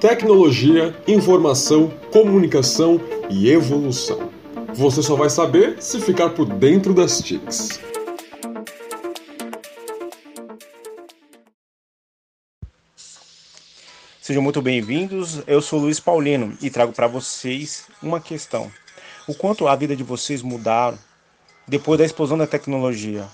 Tecnologia, informação, comunicação e evolução. Você só vai saber se ficar por dentro das TICs. Sejam muito bem-vindos. Eu sou Luiz Paulino e trago para vocês uma questão. O quanto a vida de vocês mudaram depois da explosão da tecnologia?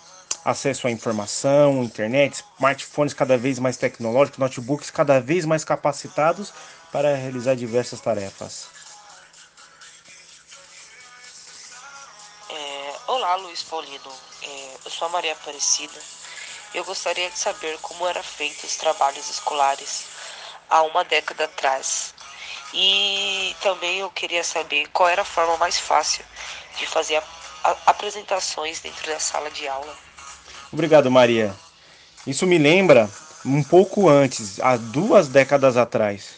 Acesso à informação, internet, smartphones cada vez mais tecnológicos, notebooks cada vez mais capacitados para realizar diversas tarefas. É, olá, Luiz Paulino. É, eu sou a Maria Aparecida. Eu gostaria de saber como eram feitos os trabalhos escolares há uma década atrás. E também eu queria saber qual era a forma mais fácil de fazer apresentações dentro da sala de aula. Obrigado, Maria. Isso me lembra um pouco antes, há duas décadas atrás.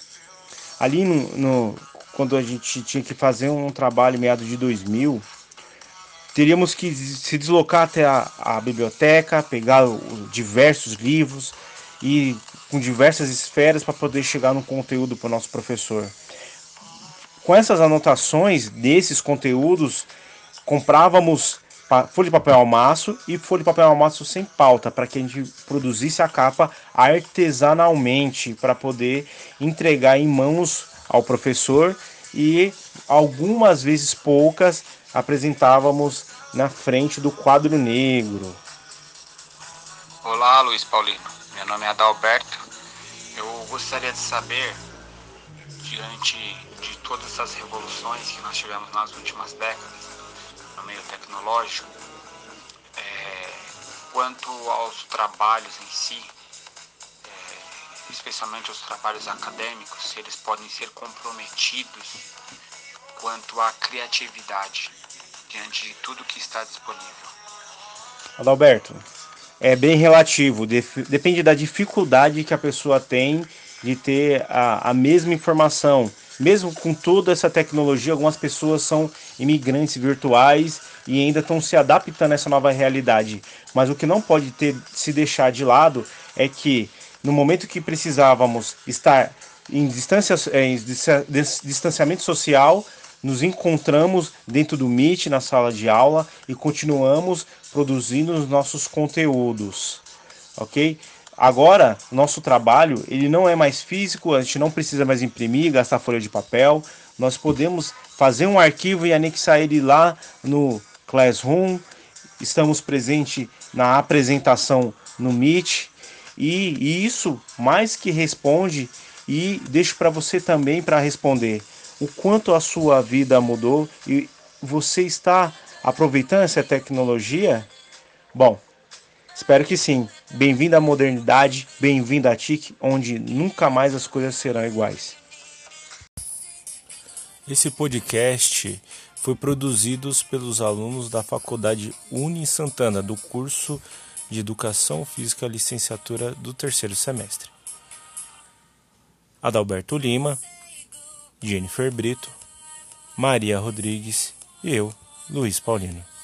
Ali no, no quando a gente tinha que fazer um trabalho meado de 2000, teríamos que se deslocar até a, a biblioteca, pegar diversos livros e com diversas esferas para poder chegar no conteúdo para o nosso professor. Com essas anotações desses conteúdos, comprávamos folha de papel almaço e folha de papel almaço sem pauta, para que a gente produzisse a capa artesanalmente, para poder entregar em mãos ao professor e algumas vezes poucas apresentávamos na frente do quadro negro. Olá, Luiz Paulino. Meu nome é Adalberto. Eu gostaria de saber, diante de todas essas revoluções que nós tivemos nas últimas décadas no meio tecnológico, é, quanto aos trabalhos em si, é, especialmente os trabalhos acadêmicos, se eles podem ser comprometidos quanto à criatividade diante de tudo que está disponível. Adalberto, é bem relativo, depende da dificuldade que a pessoa tem de ter a, a mesma informação. Mesmo com toda essa tecnologia, algumas pessoas são imigrantes virtuais e ainda estão se adaptando a essa nova realidade. Mas o que não pode ter se deixar de lado é que no momento que precisávamos estar em, distância, em distanciamento social, nos encontramos dentro do Meet na sala de aula e continuamos produzindo os nossos conteúdos, ok? Agora, nosso trabalho ele não é mais físico, a gente não precisa mais imprimir, gastar folha de papel. Nós podemos fazer um arquivo e anexar ele lá no Classroom. Estamos presentes na apresentação no Meet e, e isso mais que responde e deixo para você também para responder o quanto a sua vida mudou e você está aproveitando essa tecnologia? Bom, espero que sim. Bem-vindo à modernidade, bem-vindo à TIC, onde nunca mais as coisas serão iguais. Esse podcast foi produzido pelos alunos da Faculdade Uni Santana, do curso de Educação Física Licenciatura do terceiro semestre. Adalberto Lima, Jennifer Brito, Maria Rodrigues e eu, Luiz Paulino.